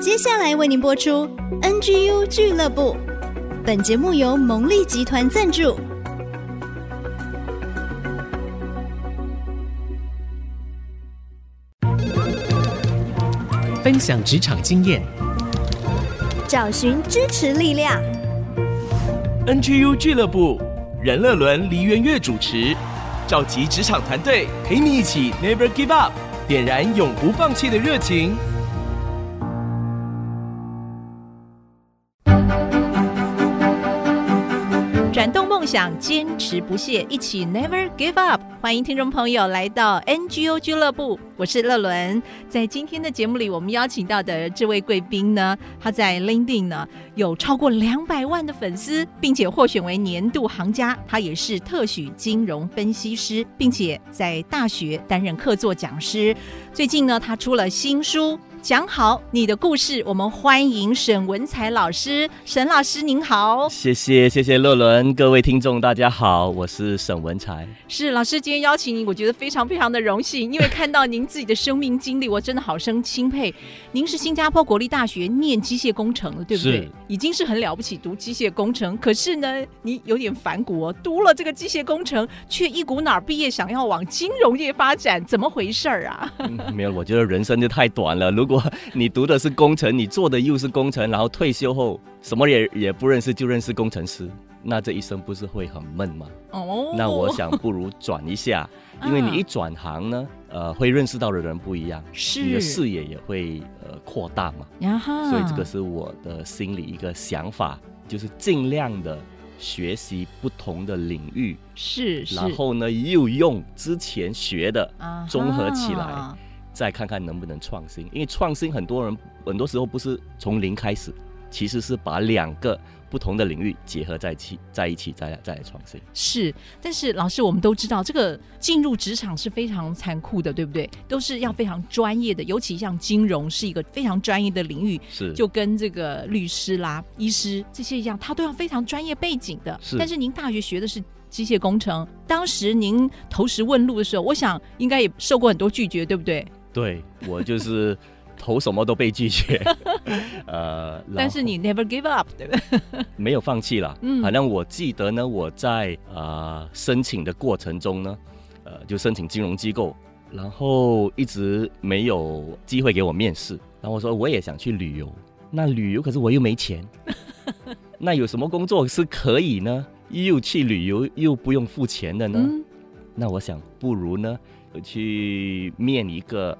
接下来为您播出 NGU 俱乐部。本节目由蒙利集团赞助，分享职场经验，找寻支持力量。NGU 俱乐部，任乐伦、黎元月主持，召集职场团队，陪你一起 Never Give Up，点燃永不放弃的热情。想坚持不懈，一起 Never Give Up。欢迎听众朋友来到 NGO 俱乐部，我是乐伦。在今天的节目里，我们邀请到的这位贵宾呢，他在 LinkedIn 呢有超过两百万的粉丝，并且获选为年度行家。他也是特许金融分析师，并且在大学担任客座讲师。最近呢，他出了新书。讲好你的故事，我们欢迎沈文才老师。沈老师您好，谢谢谢谢乐伦，各位听众大家好，我是沈文才。是老师今天邀请您，我觉得非常非常的荣幸，因为看到您自己的生命经历，我真的好生钦佩。您是新加坡国立大学念机械工程的，对不对？是已经是很了不起，读机械工程。可是呢，你有点反骨哦，读了这个机械工程，却一股脑毕业想要往金融业发展，怎么回事儿啊？嗯，没有，我觉得人生就太短了。如果你读的是工程，你做的又是工程，然后退休后什么也也不认识，就认识工程师，那这一生不是会很闷吗？哦，那我想不如转一下，因为你一转行呢，呃，会认识到的人不一样，是你的视野也会呃扩大嘛。呀哈，所以这个是我的心里一个想法，就是尽量的学习不同的领域，是，是然后呢又用之前学的综合起来。再看看能不能创新，因为创新很多人很多时候不是从零开始，其实是把两个不同的领域结合在一起，在一起再来再来创新。是，但是老师，我们都知道这个进入职场是非常残酷的，对不对？都是要非常专业的，尤其像金融是一个非常专业的领域，是就跟这个律师啦、医师这些一样，他都要非常专业背景的。是，但是您大学学的是机械工程，当时您投石问路的时候，我想应该也受过很多拒绝，对不对？对，我就是投什么都被拒绝，呃，但是你 never give up，对不对？没有放弃了。嗯，反正我记得呢，我在啊、呃、申请的过程中呢，呃，就申请金融机构，然后一直没有机会给我面试。然后我说我也想去旅游，那旅游可是我又没钱，那有什么工作是可以呢？又去旅游又不用付钱的呢？嗯、那我想不如呢。我去面一个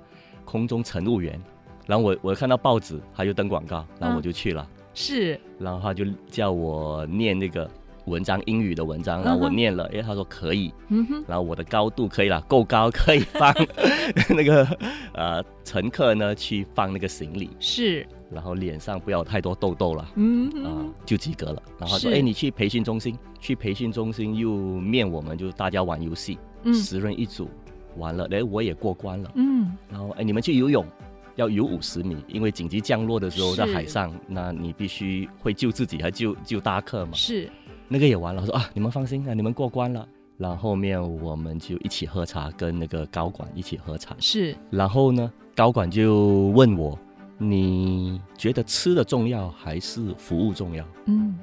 空中乘务员，然后我我看到报纸，他就登广告，然后我就去了。嗯、是，然后他就叫我念那个文章，英语的文章，然后我念了，哎、嗯，他说可以，嗯哼，然后我的高度可以了，够高，可以放 那个呃乘客呢去放那个行李。是，然后脸上不要太多痘痘了，嗯啊、呃，就及格了。然后他说，哎，你去培训中心，去培训中心又面我们，就大家玩游戏，嗯、十人一组。完了，哎，我也过关了。嗯，然后哎，你们去游泳，要游五十米，因为紧急降落的时候在海上，那你必须会救自己，还救救搭客嘛。是，那个也完了。我说啊，你们放心啊，你们过关了。然后后面我们就一起喝茶，跟那个高管一起喝茶。是，然后呢，高管就问我，你觉得吃的重要还是服务重要？嗯，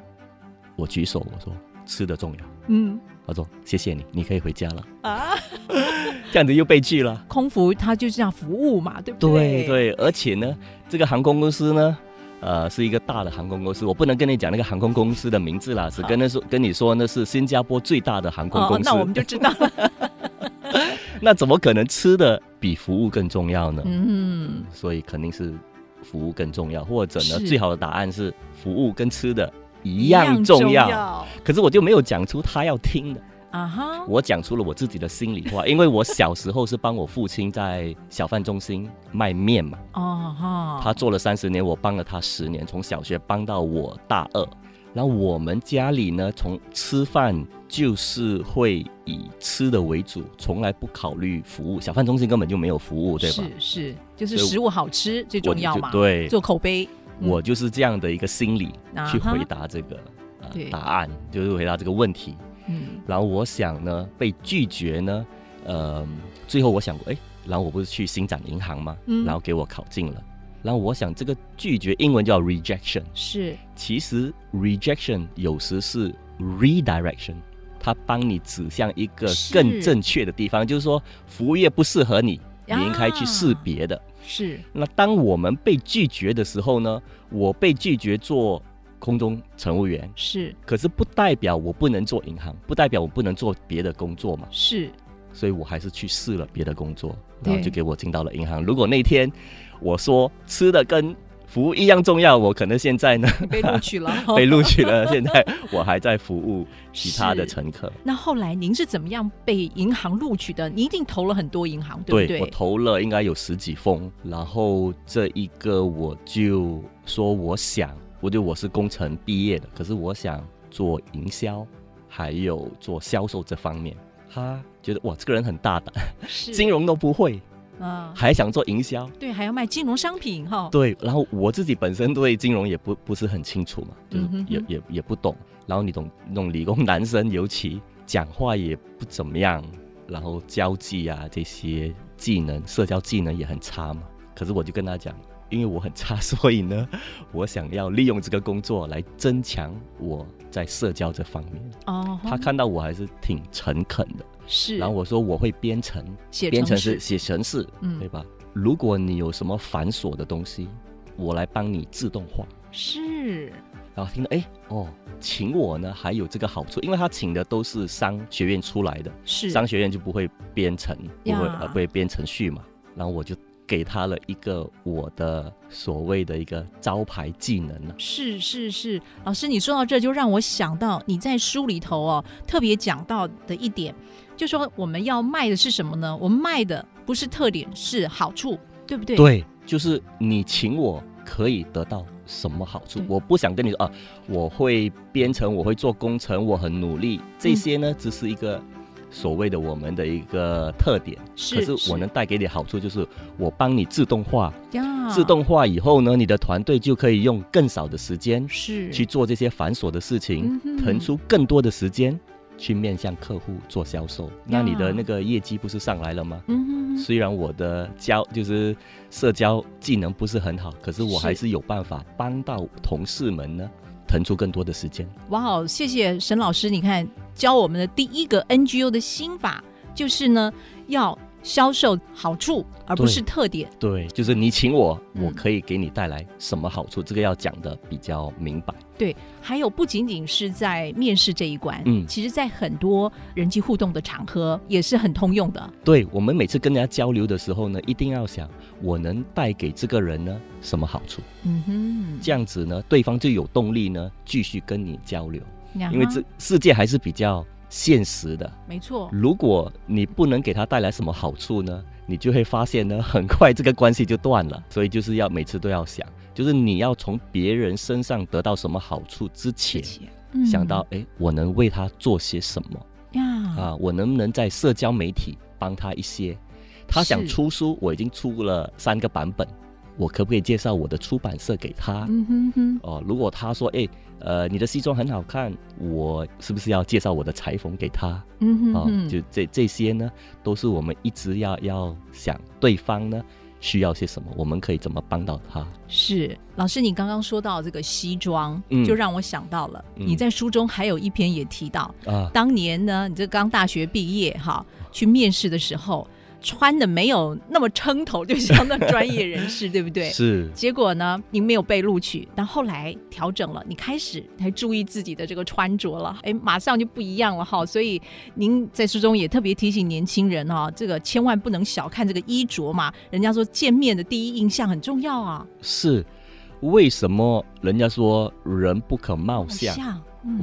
我举手，我说吃的重要。嗯。他说：“谢谢你，你可以回家了。”啊，这样子又被拒了。空服他就是要服务嘛，对不对？对对，而且呢，这个航空公司呢，呃，是一个大的航空公司，我不能跟你讲那个航空公司的名字啦，只跟他说跟你说那是新加坡最大的航空公司。哦，那我们就知道了。那怎么可能吃的比服务更重要呢？嗯，所以肯定是服务更重要，或者呢，最好的答案是服务跟吃的。一样重要，可是我就没有讲出他要听的啊哈！Uh. 我讲出了我自己的心里话，因为我小时候是帮我父亲在小贩中心卖面嘛，哦哈！他做了三十年，我帮了他十年，从小学帮到我大二。然后我们家里呢，从吃饭就是会以吃的为主，从来不考虑服务。小贩中心根本就没有服务，对吧？是是，就是食物好吃最重要嘛，对，做口碑。我就是这样的一个心理去回答这个答案，就是回答这个问题。嗯，然后我想呢，被拒绝呢，呃，最后我想过，哎，然后我不是去星展银行吗？嗯，然后给我考进了，然后我想这个拒绝英文叫 rejection，是，其实 rejection 有时是 redirection，它帮你指向一个更正确的地方，是就是说服务业不适合你，你应该去试别的。是。那当我们被拒绝的时候呢？我被拒绝做空中乘务员，是。可是不代表我不能做银行，不代表我不能做别的工作嘛。是。所以我还是去试了别的工作，然后就给我进到了银行。如果那天我说吃的跟服务一样重要，我可能现在呢 被录取了，被录取了。现在我还在服务其他的乘客。那后来您是怎么样被银行录取的？你一定投了很多银行，对不对？对，我投了应该有十几封，然后这一个我就说我想，我就我是工程毕业的，可是我想做营销，还有做销售这方面。他觉得哇，这个人很大胆，金融都不会，啊，还想做营销，对，还要卖金融商品哈。对，然后我自己本身对金融也不不是很清楚嘛，就是也也也不懂。然后你懂那种理工男生，尤其讲话也不怎么样，然后交际啊这些技能，社交技能也很差嘛。可是我就跟他讲。因为我很差，所以呢，我想要利用这个工作来增强我在社交这方面。哦，他看到我还是挺诚恳的，是。然后我说我会编程，编程是写程式，嗯，对吧？如果你有什么繁琐的东西，我来帮你自动化。是。然后听到哎哦，请我呢还有这个好处，因为他请的都是商学院出来的，是商学院就不会编程，不会呃不会编程序嘛。然后我就。给他了一个我的所谓的一个招牌技能了。是是是，老师，你说到这就让我想到你在书里头哦特别讲到的一点，就说我们要卖的是什么呢？我们卖的不是特点，是好处，对不对？对，就是你请我可以得到什么好处？我不想跟你说啊，我会编程，我会做工程，我很努力，这些呢只是一个。所谓的我们的一个特点，是，可是我能带给你好处，就是我帮你自动化，自动化以后呢，你的团队就可以用更少的时间是去做这些繁琐的事情，腾出更多的时间去面向客户做销售，那你的那个业绩不是上来了吗？嗯，虽然我的交就是社交技能不是很好，可是我还是有办法帮到同事们呢。腾出更多的时间。哇哦，谢谢沈老师，你看教我们的第一个 NGO 的心法就是呢，要销售好处，而不是特点。对，对，就是你请我，我可以给你带来什么好处？嗯、这个要讲的比较明白。对，还有不仅仅是在面试这一关，嗯，其实在很多人际互动的场合也是很通用的。对，我们每次跟人家交流的时候呢，一定要想我能带给这个人呢什么好处？嗯哼，这样子呢，对方就有动力呢继续跟你交流，因为这世界还是比较。现实的，没错。如果你不能给他带来什么好处呢，你就会发现呢，很快这个关系就断了。所以就是要每次都要想，就是你要从别人身上得到什么好处之前，嗯、想到哎，我能为他做些什么呀？啊，我能不能在社交媒体帮他一些？他想出书，我已经出了三个版本，我可不可以介绍我的出版社给他？嗯哼哼。哦，如果他说哎。呃，你的西装很好看，我是不是要介绍我的裁缝给他？嗯哼，哼，啊，就这这些呢，都是我们一直要要想对方呢需要些什么，我们可以怎么帮到他？是老师，你刚刚说到这个西装，嗯，就让我想到了，嗯，你在书中还有一篇也提到啊，当年呢，你这刚大学毕业哈，去面试的时候。穿的没有那么撑头，就像那专业人士，对不对？是。结果呢，您没有被录取，但后来调整了，你开始才注意自己的这个穿着了，哎，马上就不一样了哈。所以您在书中也特别提醒年轻人哈，这个千万不能小看这个衣着嘛。人家说见面的第一印象很重要啊。是，为什么人家说人不可貌相？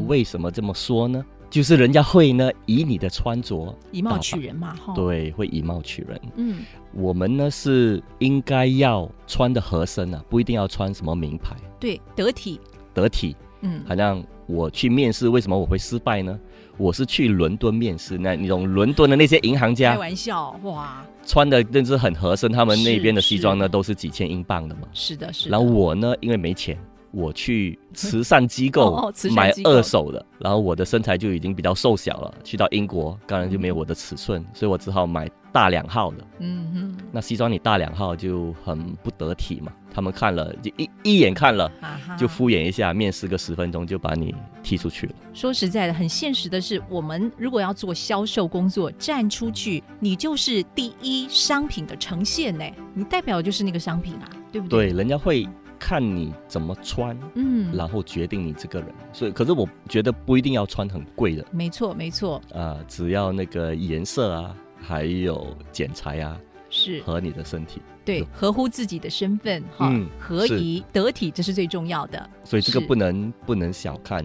为什么这么说呢？就是人家会呢，以你的穿着以貌取人嘛，哈，对，会以貌取人。嗯，我们呢是应该要穿的合身啊，不一定要穿什么名牌，对，得体，得体。嗯，好像我去面试，为什么我会失败呢？我是去伦敦面试，那那种伦敦的那些银行家，开玩笑，哇，穿的真是很合身，他们那边的西装呢都是几千英镑的嘛，是的，是的。然后我呢，因为没钱。我去慈善机构买二手的，然后我的身材就已经比较瘦小了。去到英国，当然就没有我的尺寸，所以我只好买大两号的。嗯哼，那西装你大两号就很不得体嘛。他们看了就一一眼看了，就敷衍一下，面试个十分钟就把你踢出去了。说实在的，很现实的是，我们如果要做销售工作，站出去，你就是第一商品的呈现呢，你代表的就是那个商品啊，对不对？对，人家会看你怎么穿，嗯，然后决定你这个人。所以，可是我觉得不一定要穿很贵的。没错，没错。啊、呃，只要那个颜色啊，还有剪裁啊。是和你的身体对，合乎自己的身份哈，嗯、合宜得体，这是最重要的。所以这个不能不能小看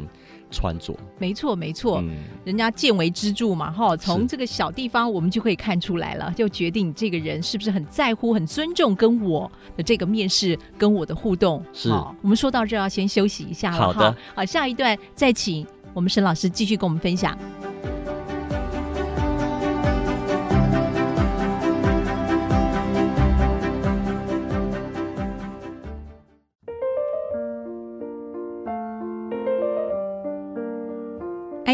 穿着。没错没错，嗯、人家见微知著嘛哈，从这个小地方我们就可以看出来了，就决定这个人是不是很在乎、很尊重跟我的这个面试跟我的互动。是，我们说到这要先休息一下了。好的，好，下一段再请我们沈老师继续跟我们分享。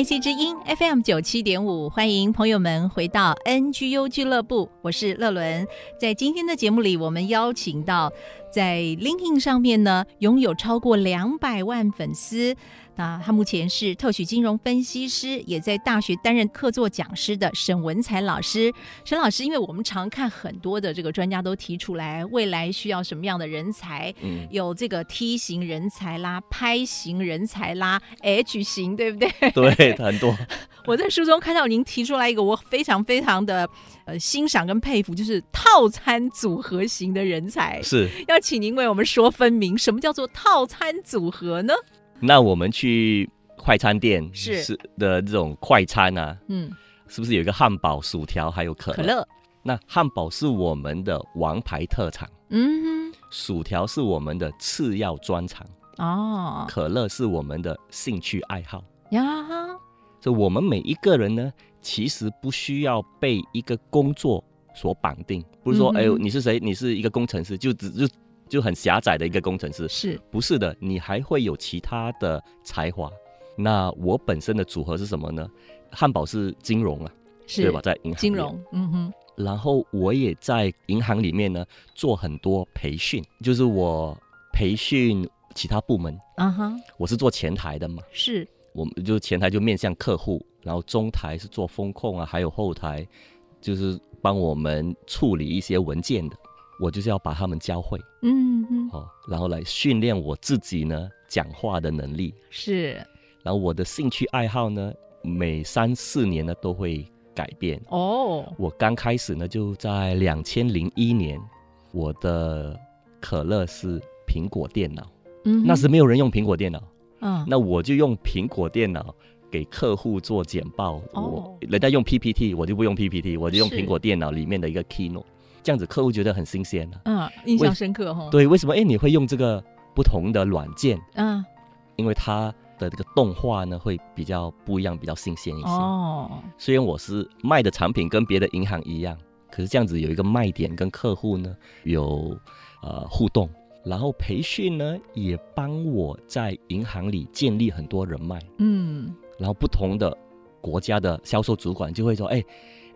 IC 之音 FM 九七点五，欢迎朋友们回到 NGU 俱乐部，我是乐伦。在今天的节目里，我们邀请到在 LinkedIn 上面呢，拥有超过两百万粉丝。那他目前是特许金融分析师，也在大学担任客座讲师的沈文才老师。沈老师，因为我们常看很多的这个专家都提出来，未来需要什么样的人才？嗯，有这个 T 型人才啦，拍型人才啦，H 型，对不对？对，很多。我在书中看到您提出来一个，我非常非常的呃欣赏跟佩服，就是套餐组合型的人才。是，要请您为我们说分明，什么叫做套餐组合呢？那我们去快餐店是是的这种快餐啊，嗯，是不是有一个汉堡、薯条还有可乐？可乐。那汉堡是我们的王牌特产，嗯哼，薯条是我们的次要专长，哦，可乐是我们的兴趣爱好呀哈。所以我们每一个人呢，其实不需要被一个工作所绑定，不是说，嗯、哎呦，你是谁？你是一个工程师，就只就。就很狭窄的一个工程师，是不是的？你还会有其他的才华。那我本身的组合是什么呢？汉堡是金融啊，是对吧？在银行金融，嗯哼。然后我也在银行里面呢做很多培训，就是我培训其他部门，啊哈。我是做前台的嘛，是。我们就前台就面向客户，然后中台是做风控啊，还有后台就是帮我们处理一些文件的。我就是要把他们教会，嗯嗯，好，然后来训练我自己呢讲话的能力是，然后我的兴趣爱好呢，每三四年呢都会改变哦。我刚开始呢就在两千零一年，我的可乐是苹果电脑，嗯，那时没有人用苹果电脑，嗯，那我就用苹果电脑给客户做简报，哦，我人家用 PPT，我就不用 PPT，我就用苹果电脑里面的一个 Keynote。这样子客户觉得很新鲜了，嗯，印象深刻哈。对，为什么？哎，你会用这个不同的软件，嗯，因为它的这个动画呢会比较不一样，比较新鲜一些。哦，虽然我是卖的产品跟别的银行一样，可是这样子有一个卖点，跟客户呢有呃互动，然后培训呢也帮我在银行里建立很多人脉，嗯，然后不同的国家的销售主管就会说，哎。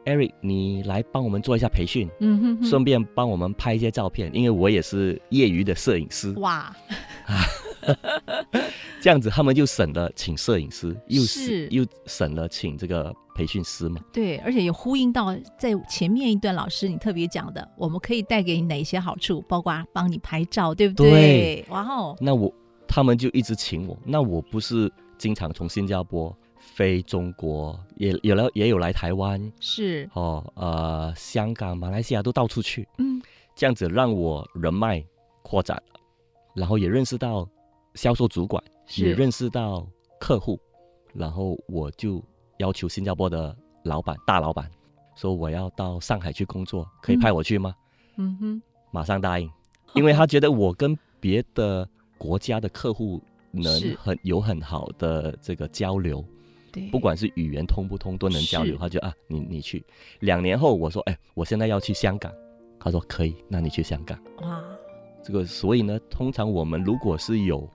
Eric，你来帮我们做一下培训，嗯哼，哼，顺便帮我们拍一些照片，因为我也是业余的摄影师。哇，这样子他们就省了请摄影师，又是又省了请这个培训师嘛。对，而且也呼应到在前面一段老师你特别讲的，我们可以带给你哪些好处，包括帮你拍照，对不对？对，哇哦，那我他们就一直请我，那我不是经常从新加坡。飞中国也有了，也有来台湾，是。哦，呃，香港、马来西亚都到处去，嗯，这样子让我人脉扩展，然后也认识到销售主管，也认识到客户，然后我就要求新加坡的老板、大老板说我要到上海去工作，可以派我去吗？嗯哼，马上答应，因为他觉得我跟别的国家的客户能很有很好的这个交流。不管是语言通不通都能交流，他就啊，你你去。两年后我说，哎，我现在要去香港，他说可以，那你去香港。哇，这个所以呢，通常我们如果是有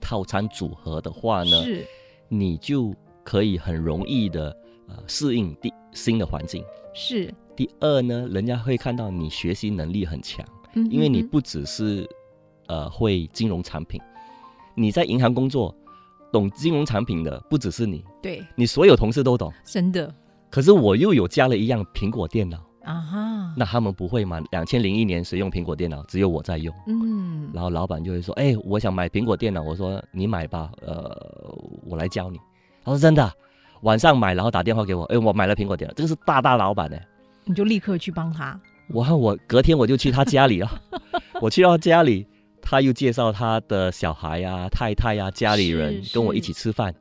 套餐组合的话呢，是。你就可以很容易的呃适应第新的环境。是，第二呢，人家会看到你学习能力很强，嗯哼哼因为你不只是呃会金融产品，你在银行工作，懂金融产品的不只是你，对，你所有同事都懂。真的可是我又有加了一样苹果电脑，啊哈，那他们不会吗？两千零一年谁用苹果电脑？只有我在用。嗯，然后老板就会说：“哎、我想买苹果电脑。”我说：“你买吧，呃，我来教你。”他说：“真的。”晚上买，然后打电话给我：“哎，我买了苹果电脑。”这个是大大老板哎，你就立刻去帮他。我和我隔天我就去他家里了。我去到家里，他又介绍他的小孩呀、太太呀、家里人跟我一起吃饭。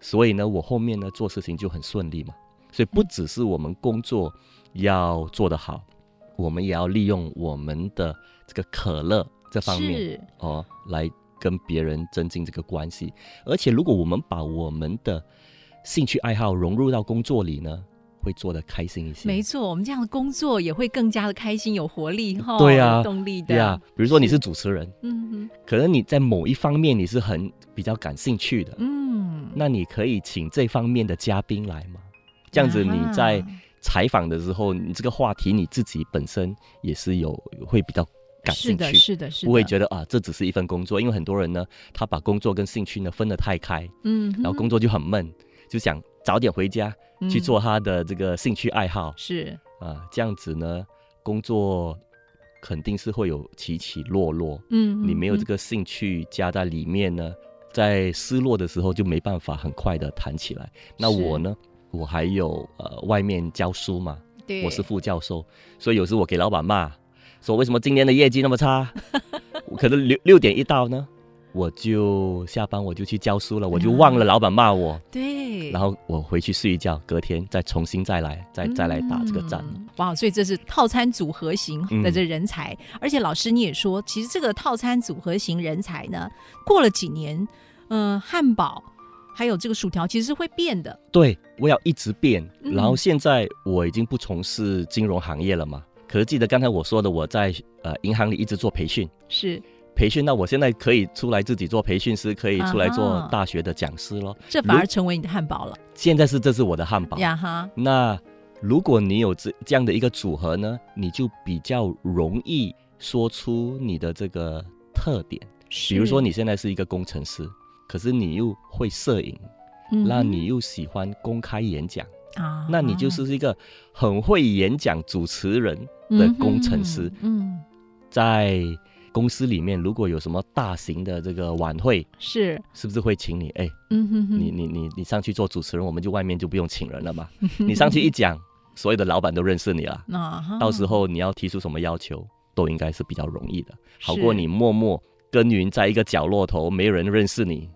所以呢，我后面呢做事情就很顺利嘛。所以不只是我们工作要做得好，我们也要利用我们的这个可乐这方面哦，来跟别人增进这个关系。而且，如果我们把我们的兴趣爱好融入到工作里呢，会做的开心一些。没错，我们这样的工作也会更加的开心、有活力哈，对啊有动力的。对啊，比如说你是主持人，嗯哼，可能你在某一方面你是很比较感兴趣的，嗯，那你可以请这方面的嘉宾来嘛？这样子你在啊采访的时候，你这个话题你自己本身也是有会比较感兴是的，趣，是的，是的，不会觉得啊这只是一份工作，因为很多人呢，他把工作跟兴趣呢分得太开，嗯，然后工作就很闷，就想早点回家去做嗯他的这个兴趣爱好。是。啊，这样子呢，工作肯定是会有起起落落，嗯，你没有这个个兴趣加在里面呢，在失落的时候就没办法很快的弹起来。那我呢，我还有呃外面教书嘛，对，我是副教授，所以有时我给老板骂，说为什么今年的业绩那么差？我可能六六点一到呢，我就下班我就去教书了，我就忘了老板骂我，对，然后我回去睡一觉，隔天再重新再来，再再来打这个战。嗯哇，所以这是套餐组合型的这人才，嗯而且老师你也说，其实这个套餐组合型人才呢，过了几年，呃，汉堡还有这个薯条其实是会变的，对，我要一直变。嗯。然后现在我已经不从事金融行业了嘛，可是记得刚才我说的，我在呃银行里一直做培训，是培训，那我现在可以出来自己做培训师，可以出来啊做大学的讲师咯。这反而成为你的汉堡了现在是这是我的汉堡。呀哈，那如果你有这这样的一个组合呢，你就比较容易说出你的这个特点。比如说你现在是一个工程师，可是你又会摄影，嗯那你又喜欢公开演讲，啊，那你就是一个很会演讲主持人的工程师。嗯，在公司里面，如果有什么大型的这个晚会，是，是不是会请你？哎，嗯哼哼，你你你你上去做主持人，我们就外面就不用请人了嘛。你上去一讲，所有的老板都认识你了。啊，到时候你要提出什么要求，都应该是比较容易的，好过你默默耕耘在一个角落头，没有人认识你，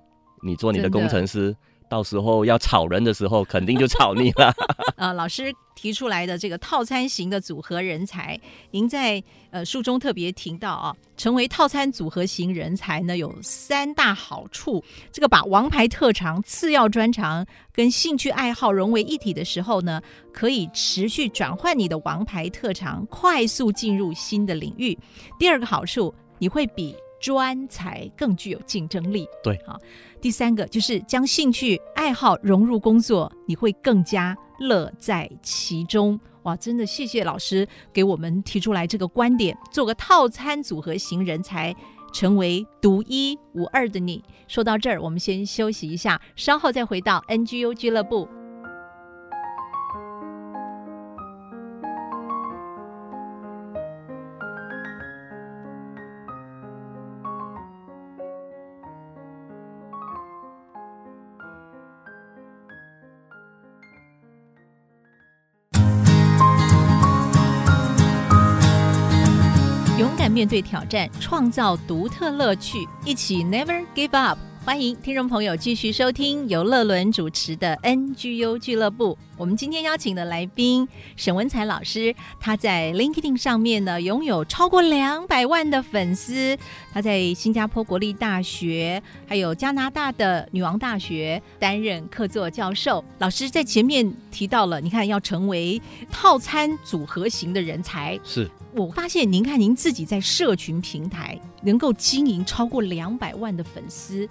你做你的工程师，到时候要炒人的时候，肯定就炒你了。呃，老师提出来的这个套餐型的组合人才，您在呃书中特别提到啊，成为套餐组合型人才呢，有三大好处。这个把王牌特长、次要专长跟兴趣爱好融为一体的时候呢，可以持续转换你的王牌特长，快速进入新的领域。第二个好处，你会比专才更具有竞争力。对，好。第三个就是将兴趣爱好融入工作，你会更加乐在其中。哇，真的谢谢老师给我们提出来这个观点，做个套餐组合型人才，成为独一无二的你。说到这儿，我们先休息一下，稍后再回到 NGU 俱乐部。面对挑战，创造独特乐趣，一起 Never Give Up。欢迎听众朋友继续收听由乐伦主持的 NGU 俱乐部。我们今天邀请的来宾沈文才老师，他在 LinkedIn 上面呢拥有超过两百万的粉丝。他在新加坡国立大学，还有加拿大的女王大学担任客座教授。老师在前面提到了，你看要成为套餐组合型的人才。是我发现您看您自己在社群平台能够经营超过两百万的粉丝。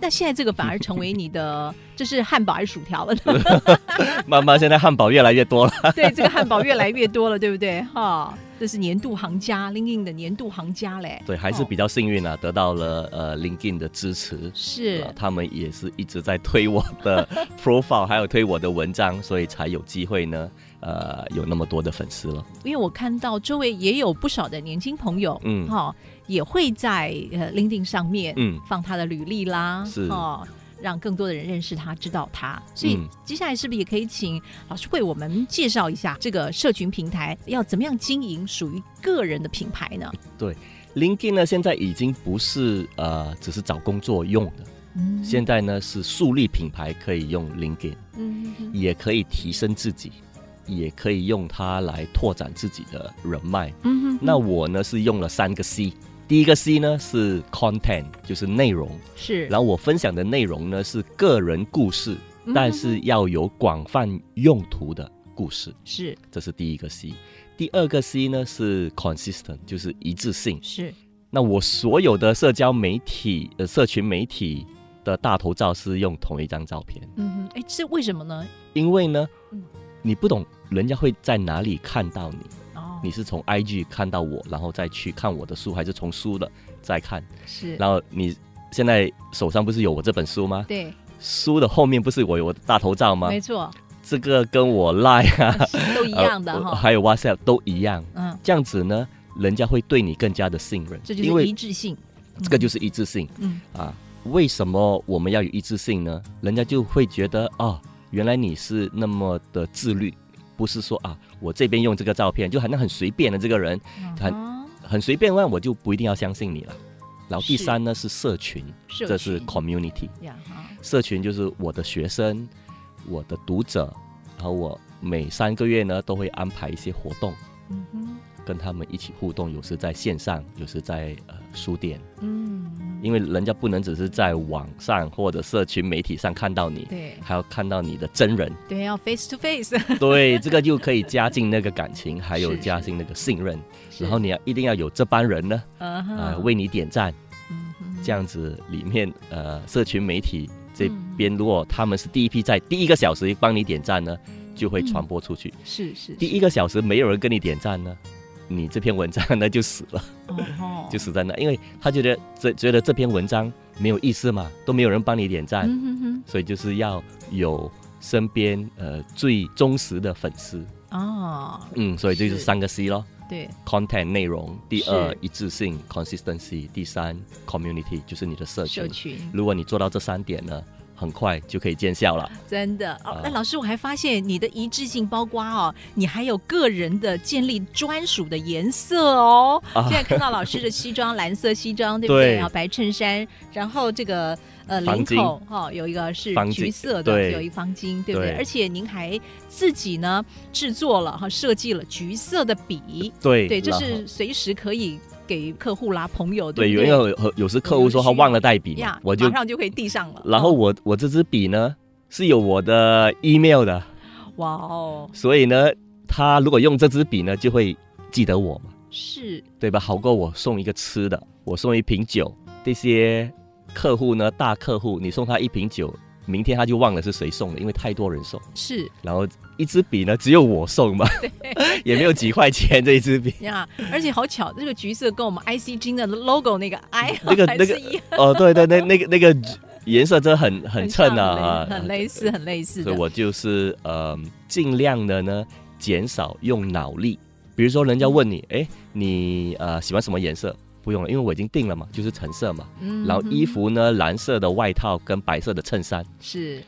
那现在这个反而成为你的，这是汉堡还是薯条了呢？慢慢现在汉堡越来越多了。对，这个汉堡越来越多了，对不对？哈，这是年度行家，LinkedIn 的年度行家嘞。对，还是比较幸运啊，得到了呃 LinkedIn 的支持。是、呃，他们也是一直在推我的 profile，还有推我的文章，所以才有机会呢。呃，有那么多的粉丝了，因为我看到周围也有不少的年轻朋友，嗯，哈、哦，也会在呃 LinkedIn 上面，嗯，放他的履历啦，是哦，让更多的人认识他，知道他。所以接下来是不是也可以请老师为我们介绍一下这个社群平台要怎么样经营属于个人的品牌呢？对，LinkedIn 呢，现在已经不是呃只是找工作用的，嗯，现在呢是树立品牌可以用 LinkedIn，嗯，也可以提升自己。也可以用它来拓展自己的人脉。嗯哼，那我呢是用了三个 C，第一个 C 呢是 content，就是内容。是，然后我分享的内容呢是个人故事，但是要有广泛用途的故事。是，这是第一个 C。第二个 C 呢是 consistent，就是一致性。是，那我所有的社交媒体、呃社群媒体的大头照是用同一张照片。嗯哼，哎，是为什么呢？因为呢，你不懂。人家会在哪里看到你？哦，你是从 IG 看到我，然后再去看我的书，还是从书的再看？是。然后你现在手上不是有我这本书吗？对。书的后面不是我有我的大头照吗？没错。这个跟我 Line 啊 都一样的 哈、呃，还有 WhatsApp 都一样。嗯。这样子呢，人家会对你更加的信任。这就是一致性。这个就是一致性。嗯。啊，为什么我们要有一致性呢？人家就会觉得哦，原来你是那么的自律。不是说啊，我这边用这个照片就好像很随便的这个人，很很随便，那我就不一定要相信你了。然后第三呢是社群，这是 community，社群就是我的学生，我的读者，然后我每三个月呢都会安排一些活动，跟他们一起互动，有时在线上，有时在呃书店，嗯。因为人家不能只是在网上或者社群媒体上看到你，对，还要看到你的真人，对，要 face to face，对，这个就可以加进那个感情，还有加进那个信任，然后你要一定要有这帮人呢，啊、uh 为你点赞，嗯、uh 这样子里面呃，社群媒体这边如果他们是第一批在第一个小时帮你点赞呢，就会传播出去，是、uh、是。第一个小时没有人跟你点赞呢。你这篇文章那就死了，oh. 就死在那，因为他觉得这觉得这篇文章没有意思嘛，都没有人帮你点赞，mm -hmm. 所以就是要有身边呃最忠实的粉丝哦，oh. 嗯，所以这就是三个 C 咯，对，content 内容，第二一致性 consistency，第三 community 就是你的社群，社群，如果你做到这三点呢，很快就可以见效了，真的哦。那老师，我还发现你的一致性包括哦，你还有个人的建立专属的颜色哦。啊、现在看到老师的西装，蓝色西装，对不对？然后，白衬衫，然后这个呃领口哈、哦、有一个是橘色的，有一方巾，对不对，对？而且您还自己呢制作了哈设计了橘色的笔，对对，这是随时可以。给客户啦，朋友对，对，因为有有时客户说他忘了带笔嘛，我就马上就可以递上了。然后我我这支笔呢是有我的 email 的，哇哦，所以呢，他如果用这支笔呢，就会记得我嘛，是。对吧？好过我送一个吃的，我送一瓶酒，这些客户呢，大客户，你送他一瓶酒。明天他就忘了是谁送的，因为太多人送。是，然后一支笔呢，只有我送嘛，也没有几块钱这一支笔呀。而且好巧，这个橘色跟我们 ICG 的 logo 那个 I 那个那个哦，对对，那那个那个颜色真的很很衬啊，很类似，很类似。所以我就是呃，尽量的呢，减少用脑力。比如说，人家问你，哎、嗯，你呃喜欢什么颜色？不用了，因为我已经定了嘛，就是橙色嘛。嗯。然后衣服呢，蓝色的外套跟白色的衬衫。是。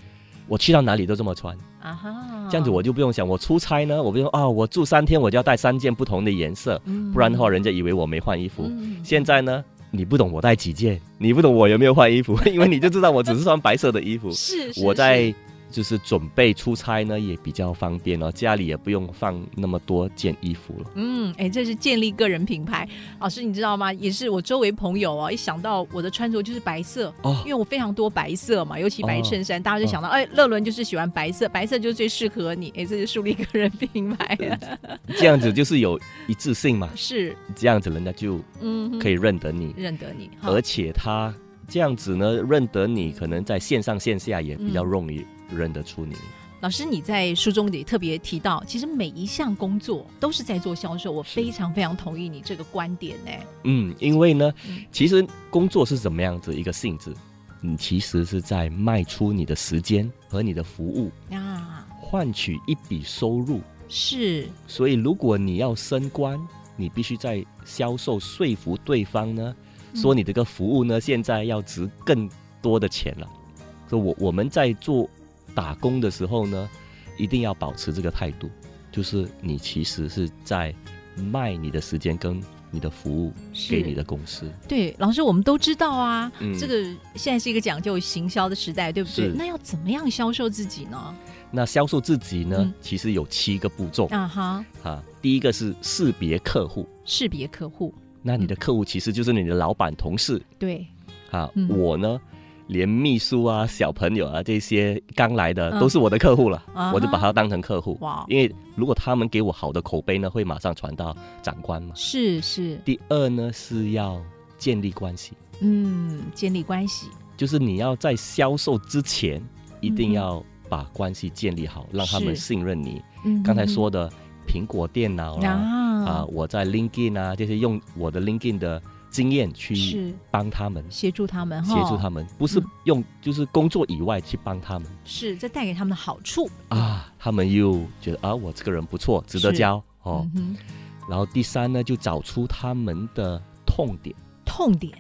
我去到哪里都这么穿。啊哈。这样子我就不用想，我出差呢，我不用啊、哦，我住三天我就要带三件不同的颜色，嗯、不然的话人家以为我没换衣服、嗯。现在呢，你不懂我带几件，你不懂我有没有换衣服，因为你就知道我只是穿白色的衣服。是。我在就是准备出差呢也比较方便哦，家里也不用放那么多件衣服了。嗯，哎，这是建立个人品牌。老师，你知道吗？也是我周围朋友哦，一想到我的穿着就是白色，哦，因为我非常多白色嘛，尤其白衬衫，哦、大家就想到，哎，乐伦就是喜欢白色，白色就是最适合你。哎，这是树立个人品牌。这样子就是有一致性嘛？是，这样子人家就嗯可以认得你，认得你，而且他这样子呢，认得你，可能在线上线下也比较容易。认得出你，老师，你在书中也特别提到，其实每一项工作都是在做销售，我非常非常同意你这个观点呢。嗯，因为呢，嗯、其实工作是怎么样子一个性质？你其实是在卖出你的时间和你的服务啊，换取一笔收入。是，所以如果你要升官，你必须在销售说服对方呢，说你这个服务呢，现在要值更多的钱了。所以我我们在做。打工的时候呢，一定要保持这个态度，就是你其实是在卖你的时间跟你的服务给你的公司。对，老师，我们都知道啊，嗯、这个现在是一个讲究行销的时代，对不对？那要怎么样销售自己呢？那销售自己呢，嗯、其实有七个步骤啊哈啊，第一个是识别客户，识别客户。那你的客户其实就是你的老板、同事。对，啊，嗯、我呢？连秘书啊、小朋友啊这些刚来的都是我的客户了，嗯、我就把他当成客户。哇！因为如果他们给我好的口碑呢，会马上传到长官嘛。是是。第二呢是要建立关系。嗯，建立关系。就是你要在销售之前，一定要把关系建立好，嗯、让他们信任你。嗯。刚才说的苹果电脑啦，啊，啊，我在 LinkedIn 啊这些用我的 LinkedIn 的。经验去帮他们，协助他们，协助他们，不是用就是工作以外去帮他们，是这带给他们的好处。啊。他们又觉得啊，我这个人不错，值得交哦。然后第三呢，就找出他们的痛点，痛点，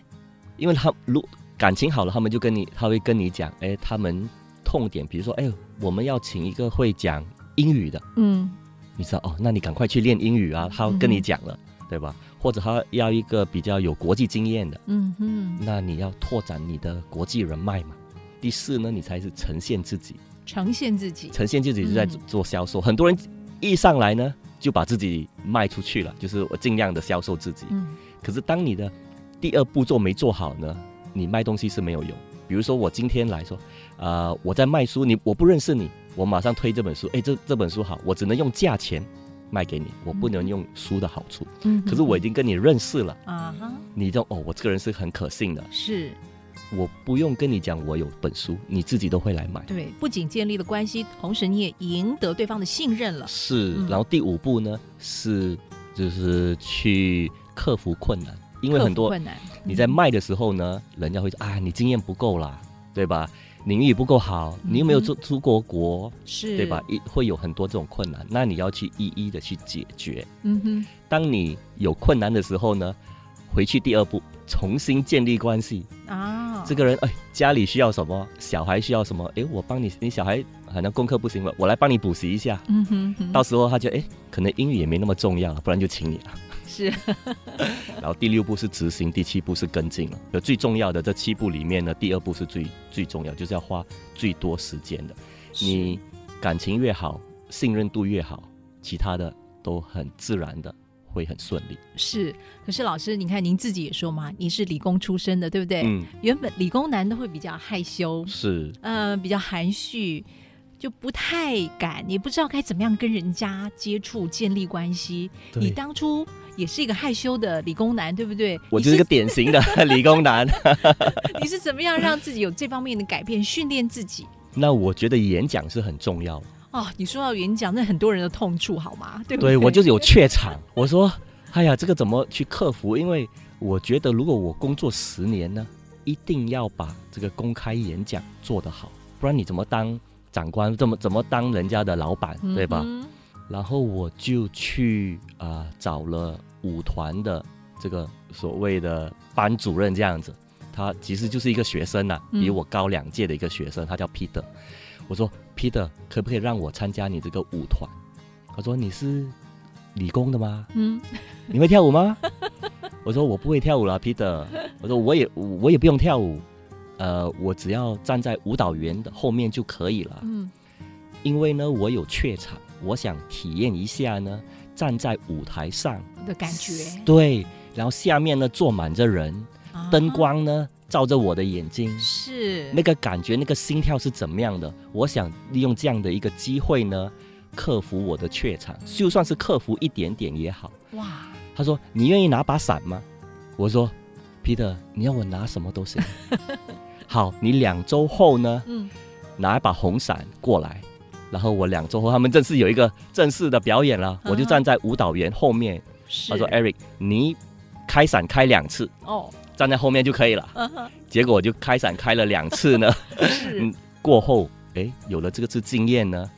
因为他如感情好了，他们就跟你，他会跟你讲，哎，他们痛点，比如说，哎，我们要请一个会讲英语的，嗯，你知道哦，那你赶快去练英语啊，他跟你讲了，对吧？或者他要一个比较有国际经验的，嗯哼，那你要拓展你的国际人脉嘛。第四呢，你才是呈现自己，呈现自己，呈现自己是在做销售。嗯、很多人一上来呢，就把自己卖出去了，就是我尽量的销售自己。嗯，可是当你的第二步骤没做好呢，你卖东西是没有用。比如说我今天来说，啊、呃，我在卖书，你我不认识你，我马上推这本书，哎，这这本书好，我只能用价钱。卖给你，我不能用书的好处。嗯，可是我已经跟你认识了啊哈，你就哦，我这个人是很可信的。是，我不用跟你讲，我有本书，你自己都会来买。对，不仅建立了关系，同时你也赢得对方的信任了。是，然后第五步呢是就是去克服困难，因为很多困难你在卖的时候呢，人家会说啊，你经验不够啦，对吧？领域不够好，你又没有出出过国，是对吧？一会有很多这种困难，那你要去一一的去解决。嗯哼，当你有困难的时候呢，回去第二步，重新建立关系啊。这个人哎，家里需要什么？小孩需要什么？哎，我帮你，你小孩好像功课不行了，我来帮你补习一下。嗯哼，哼，到时候他就哎，可能英语也没那么重要了，不然就请你了。是，然后第六步是执行，第七步是跟进了。有最重要的这七步里面呢，第二步是最最重要，就是要花最多时间的。你感情越好，信任度越好，其他的都很自然的会很顺利。是，可是老师，你看您自己也说嘛，你是理工出身的，对不对？嗯。原本理工男都会比较害羞，是，嗯、呃，比较含蓄。就不太敢，也不知道该怎么样跟人家接触、建立关系。你当初也是一个害羞的理工男，对不对？我就是个典型的 理工男。你是怎么样让自己有这方面的改变、训练自己？那我觉得演讲是很重要哦。你说到演讲，那很多人的痛处，好吗？对不对？对，我就是有怯场。我说，哎呀，这个怎么去克服？因为我觉得，如果我工作十年呢，一定要把这个公开演讲做得好，不然你怎么当？长官怎么怎么当人家的老板，对吧？嗯、然后我就去啊、呃、找了舞团的这个所谓的班主任，这样子，他其实就是一个学生呐、啊，比我高两届的一个学生，他叫 Peter。我说 Peter，可不可以让我参加你这个舞团？他说你是理工的吗？嗯，你会跳舞吗？我说我不会跳舞了，Peter。我说我也我也不用跳舞。呃，我只要站在舞蹈员的后面就可以了。嗯，因为呢，我有怯场，我想体验一下呢，站在舞台上的感觉。对，然后下面呢坐满着人，啊灯光呢照着我的眼睛，是那个感觉，那个心跳是怎么样的？我想利用这样的一个机会呢，克服我的怯场，就算是克服一点点也好。哇，他说：“你愿意拿把伞吗？”我说：“Peter，你要我拿什么都行。”好，你两周后呢？嗯，拿一把红伞过来，然后我两周后他们正式有一个正式的表演了，我就站在舞蹈员后面。他说：“Eric，你开伞开两次哦，站在后面就可以了。结果我就开伞开了两次呢。过后哎，有了这个次经验呢，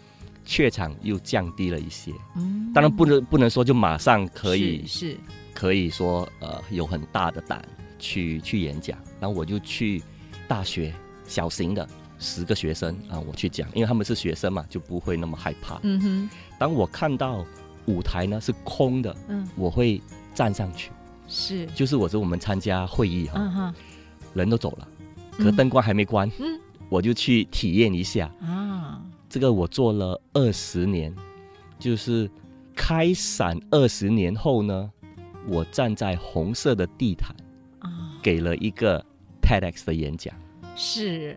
怯场又降低了一些。嗯，当然不能不能说就马上可以是是可以说呃有很大的胆去去演讲，然后我就去大学小型的十个学生啊，我去讲，因为他们是学生嘛，就不会那么害怕。嗯哼，当我看到舞台呢是空的，嗯，我会站上去，是，就是我说我们参加会议哈、嗯，人都走了，可灯光还没关，嗯，我就去体验一下。啊，这个我做了二十年，就是开伞二十年后呢，我站在红色的地毯，啊，给了一个 TEDx 的演讲，是，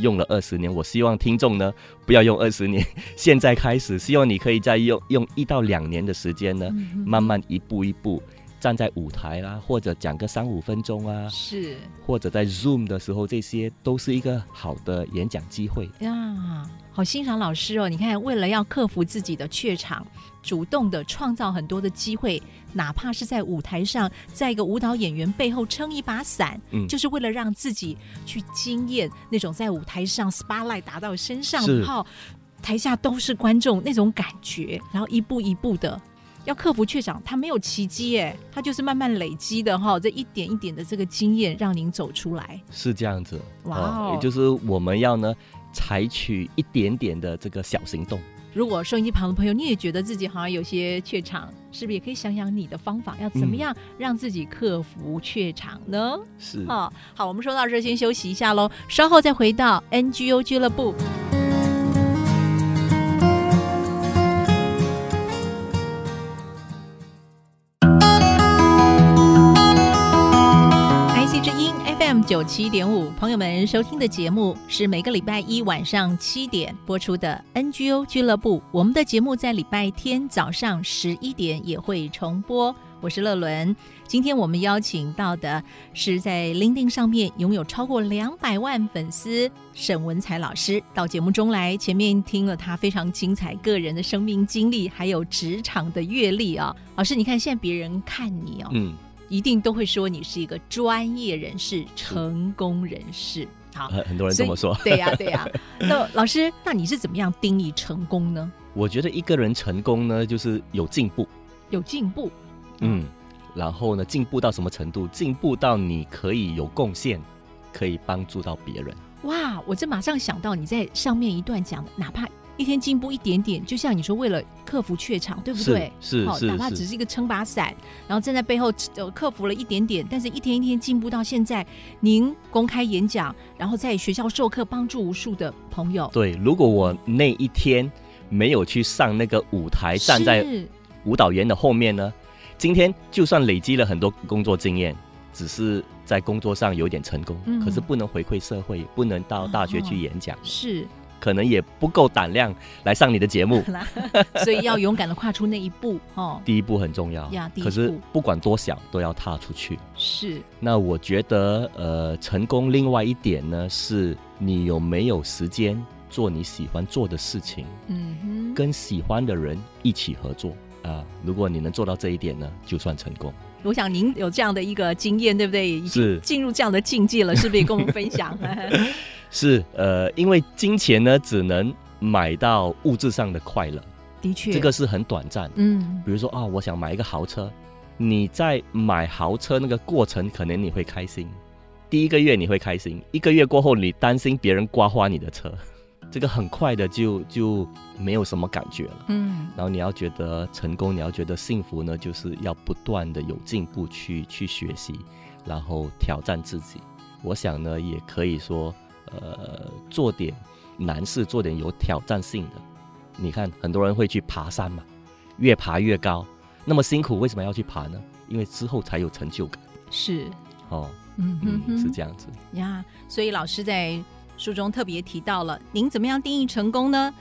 用了二十年。我希望听众呢不要用二十年，现在开始，希望你可以再用用一到两年的时间呢，嗯慢慢一步一步站在舞台啦，或者讲个三五分钟啊，是或者在 Zoom 的时候，这些都是一个好的演讲机会。呀，好欣赏老师哦！你看，为了要克服自己的怯场，主动的创造很多的机会，哪怕是在舞台上，在一个舞蹈演员背后撑一把伞，嗯就是为了让自己去经验那种在舞台上 spotlight 打到身上，是然后台下都是观众那种感觉，然后一步一步的。要克服怯场，它没有奇迹哎，它就是慢慢累积的哈，这一点一点的这个经验，让您走出来。是这样子，哇哦也就是我们要呢采取一点点的这个小行动。如果收音机旁的朋友，你也觉得自己好像有些怯场，是不是也可以想想你的方法，要怎么样让自己克服怯场呢？是，哦，好，我们说到这，先休息一下喽，稍后再回到 NGO 俱乐部。九七点五，朋友们收听的节目是每个礼拜一晚上七点播出的 NGO 俱乐部。我们的节目在礼拜天早上十一点也会重播。我是乐伦，今天我们邀请到的是在 LinkedIn 上面拥有超过两百万粉丝沈文才老师到节目中来。前面听了他非常精彩个人的生命经历，还有职场的阅历啊。老师，你看现在别人看你哦，嗯，一定都会说你是一个专业人士、成功人士。好，很 很多人这么说。对呀、啊，对呀、啊。那老师，那你是怎么样定义成功呢？我觉得一个人成功呢，就是有进步，有进步。嗯，然后呢，进步到什么程度？进步到你可以有贡献，可以帮助到别人。哇！我这马上想到你在上面一段讲的，哪怕一天进步一点点，就像你说，为了克服怯场，对不对？是是是，哪怕只是一个撑把伞，然后站在背后，呃，克服了一点点，但是一天一天进步到现在，您公开演讲，然后在学校授课，帮助无数的朋友。对，如果我那一天没有去上那个舞台，站在舞蹈员的后面呢？今天就算累积了很多工作经验，只是在工作上有点成功，嗯、可是不能回馈社会，不能到大学去演讲，哦、是可能也不够胆量来上你的节目，所以要勇敢的跨出那一步 哦。第一步很重要呀，可是不管多小都要踏出去。是。那我觉得，呃，成功另外一点呢，是你有没有时间做你喜欢做的事情，嗯哼，跟喜欢的人一起合作。啊，如果你能做到这一点呢，就算成功。我想您有这样的一个经验，对不对？已经进入这样的境界了，是，是不是？也跟我们分享。是，呃，因为金钱呢，只能买到物质上的快乐。的确，这个是很短暂。嗯，比如说啊，我想买一个豪车，你在买豪车那个过程，可能你会开心，第一个月你会开心，一个月过后，你担心别人刮花你的车。这个很快的就就没有什么感觉了，嗯，然后你要觉得成功，你要觉得幸福呢，就是要不断的有进步去去学习，然后挑战自己。我想呢，也可以说，呃，做点难事，做点有挑战性的，你看很多人会去爬山嘛，越爬越高，那么辛苦为什么要去爬呢？因为之后才有成就感。是，哦，嗯嗯，是这样子呀。所以老师在书中特别提到了，您怎么样定义成功呢？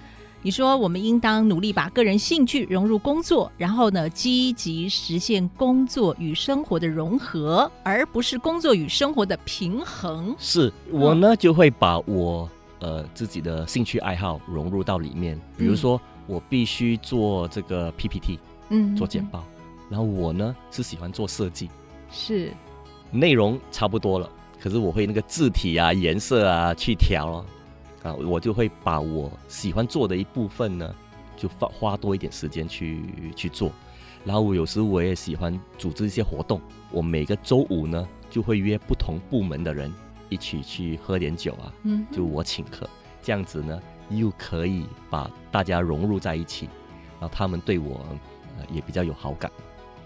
你说我们应当努力把个人兴趣融入工作，然后呢，积极实现工作与生活的融合，而不是工作与生活的平衡。是我呢，就会把我呃自己的兴趣爱好融入到里面。比如说，我必须做这个 PPT，嗯，做简报，然后我呢是喜欢做设计，是内容差不多了，可是我会那个字体啊、颜色啊去调。啊，我就会把我喜欢做的一部分呢，就花花多一点时间去去做。然后我有时我也喜欢组织一些活动，我每个周五呢就会约不同部门的人一起去喝点酒啊，嗯，就我请客，这样子呢又可以把大家融入在一起，然后他们对我呃也比较有好感。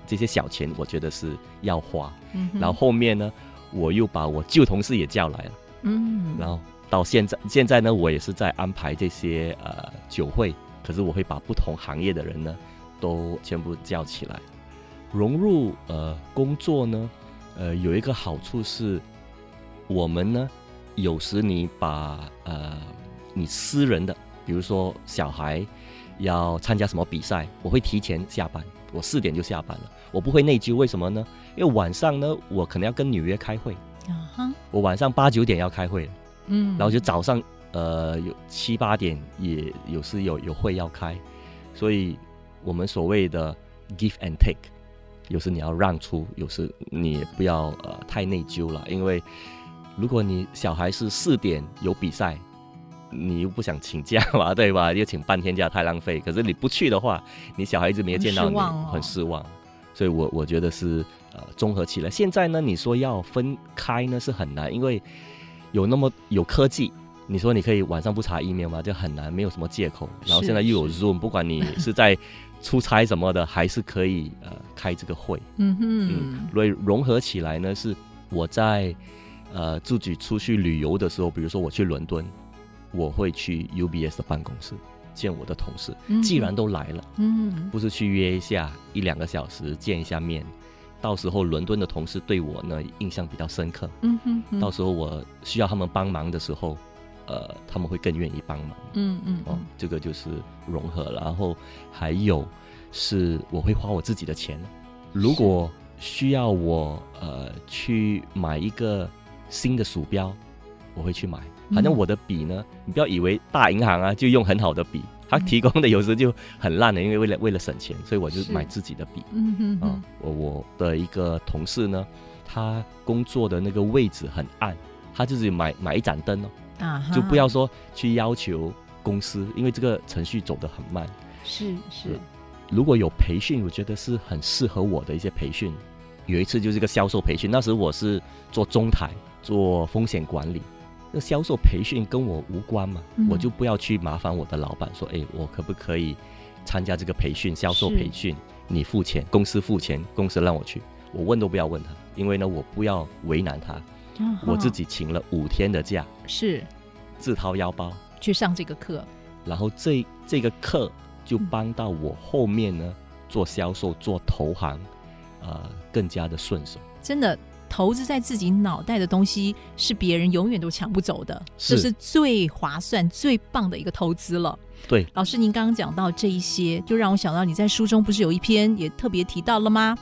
这些小钱我觉得是要花，嗯，然后后面呢我又把我旧同事也叫来了，嗯，然后。到现在，现在呢，我也是在安排这些呃酒会，可是我会把不同行业的人呢，都全部叫起来，融入呃工作呢，呃有一个好处是，我们呢有时你把呃你私人的，比如说小孩要参加什么比赛，我会提前下班，我四点就下班了，我不会内疚，为什么呢？因为晚上呢，我可能要跟纽约开会，啊哈，我晚上八九点要开会。嗯，然后就早上，呃，有七八点也有时有有会要开，所以我们所谓的 give and take，有时你要让出，有时你也不要呃太内疚了，因为如果你小孩是四点有比赛，你又不想请假嘛，对吧？又请半天假太浪费。可是你不去的话，你小孩一直没有见到你，很失望哦，很失望。所以我我觉得是呃综合起来，现在呢，你说要分开呢是很难，因为。有那么有科技，你说你可以晚上不查 email 吗？就很难，没有什么借口。然后现在又有 Zoom，不管你是在出差什么的，还是可以呃开这个会。嗯哼，嗯，所以融合起来呢，是我在呃自己出去旅游的时候，比如说我去伦敦，我会去 UBS 的办公室见我的同事。既然都来了，嗯，不是去约一下一两个小时见一下面。到时候伦敦的同事对我呢印象比较深刻，嗯哼，哼，到时候我需要他们帮忙的时候，呃，他们会更愿意帮忙，嗯嗯，哦，这个就是融合，然后还有是我会花我自己的钱，如果需要我呃去买一个新的鼠标，我会去买，反正我的笔呢，你不要以为大银行啊就用很好的笔。他提供的有时就很烂的，因为为了为了省钱，所以我就买自己的笔。嗯哼，哼，啊，我我的一个同事呢，他工作的那个位置很暗，他自己买买一盏灯哦，啊，就不要说去要求公司，因为这个程序走得很慢。是是，如果有培训，我觉得是很适合我的一些培训。有一次就是个销售培训，那时我是做中台，做风险管理。那销售培训跟我无关嘛，嗯、我就不要去麻烦我的老板说，哎，我可不可以参加这个培训？销售培训？你付钱，公司付钱，公司让我去，我问都不要问他，因为呢，我不要为难他，哦、我自己请了五天的假，是。自掏腰包。去上这个课，然后这这个课就帮到我后面呢、嗯、做销售做投行，呃，更加的顺手，真的。投资在自己脑袋的东西是别人永远都抢不走的，这是最划算、最棒的一个投资了。对，老师，您刚刚讲到这一些，就让我想到你在书中不是有一篇也特别提到了吗？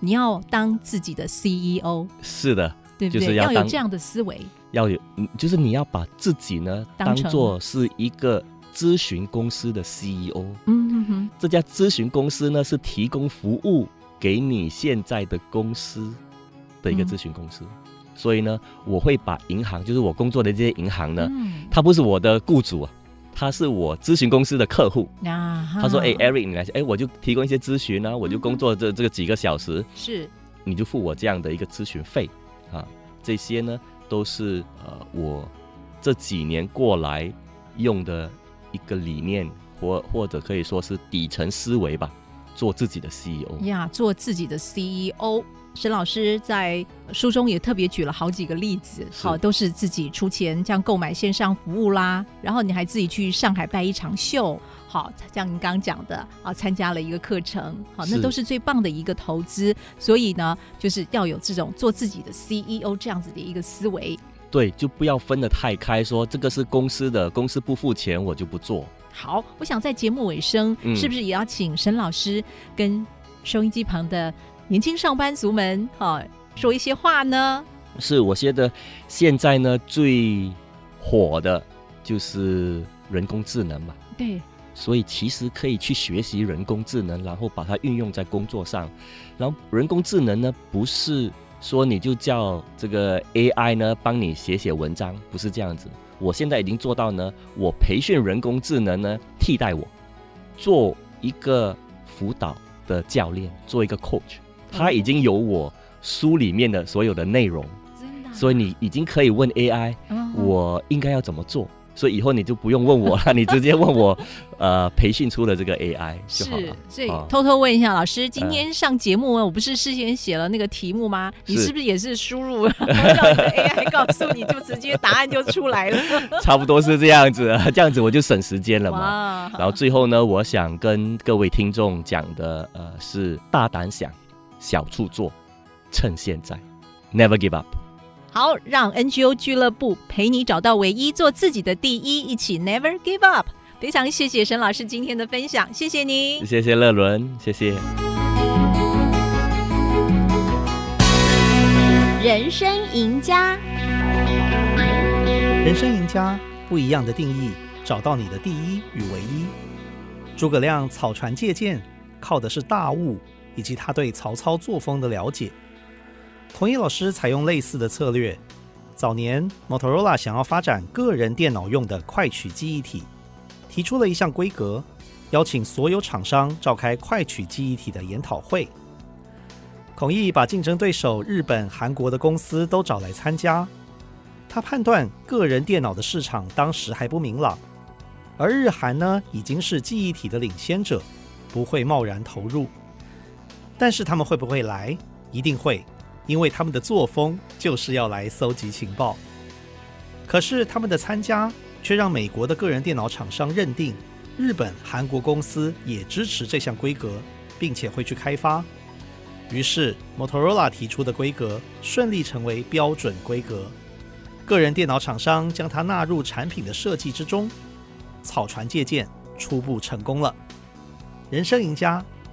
你要当自己的 CEO。是的，对不对？就是要，要有这样的思维，要有，就是你要把自己呢当做是一个咨询公司的 CEO。嗯哼哼，这家咨询公司呢是提供服务给你现在的公司。的一个咨询公司，嗯、所以呢，我会把银行，就是我工作的这些银行呢，嗯、他不是我的雇主啊，他是我咨询公司的客户。啊、他说：“哎，Eric，你来，哎，我就提供一些咨询啊，我就工作这这个几个小时，是，你就付我这样的一个咨询费啊。这些呢，都是呃我这几年过来用的一个理念，或或者可以说是底层思维吧，做自己的 CEO 呀，做自己的 CEO。”沈老师在书中也特别举了好几个例子，好，都是自己出钱这样购买线上服务啦，然后你还自己去上海办一场秀，好，像您刚刚讲的啊，参加了一个课程，好，那都是最棒的一个投资。所以呢，就是要有这种做自己的 CEO 这样子的一个思维。对，就不要分得太开，说这个是公司的，公司不付钱我就不做。好，我想在节目尾声，嗯、是不是也要请沈老师跟收音机旁的年轻上班族们，哈、哦，说一些话呢？是，我觉得现在呢最火的就是人工智能嘛。对。所以其实可以去学习人工智能，然后把它运用在工作上。然后人工智能呢，不是说你就叫这个 AI 呢帮你写写文章，不是这样子。我现在已经做到呢，我培训人工智能呢，替代我做一个辅导的教练，做一个 coach，他已经有我书里面的所有的内容，所以你已经可以问 AI，我应该要怎么做。所以以后你就不用问我了，你直接问我，呃，培训出的这个 AI 就好了。是，所以偷偷问一下老师，今天上节目，我不是事先写了那个题目吗？你是不是也是输入，让 AI 告诉你就直接答案就出来了？差不多是这样子，这样子我就省时间了嘛。然后最后呢，我想跟各位听众讲的，呃，是大胆想，小处做，趁现在，Never give up。好，让 NGO 俱乐部陪你找到唯一，做自己的第一，一起 Never Give Up。非常谢谢沈老师今天的分享，谢谢你，谢谢乐伦，谢谢。人生赢家，人生赢家不一样的定义，找到你的第一与唯一。诸葛亮草船借箭，靠的是大悟以及他对曹操作风的了解。统一老师采用类似的策略。早年，Motorola 想要发展个人电脑用的快取记忆体，提出了一项规格，邀请所有厂商召开快取记忆体的研讨会。孔毅把竞争对手日本、韩国的公司都找来参加。他判断个人电脑的市场当时还不明朗，而日韩呢已经是记忆体的领先者，不会贸然投入。但是他们会不会来？一定会。因为他们的作风就是要来搜集情报，可是他们的参加却让美国的个人电脑厂商认定，日本、韩国公司也支持这项规格，并且会去开发。于是，Motorola 提出的规格顺利成为标准规格，个人电脑厂商将它纳入产品的设计之中，草船借箭，初步成功了。人生赢家，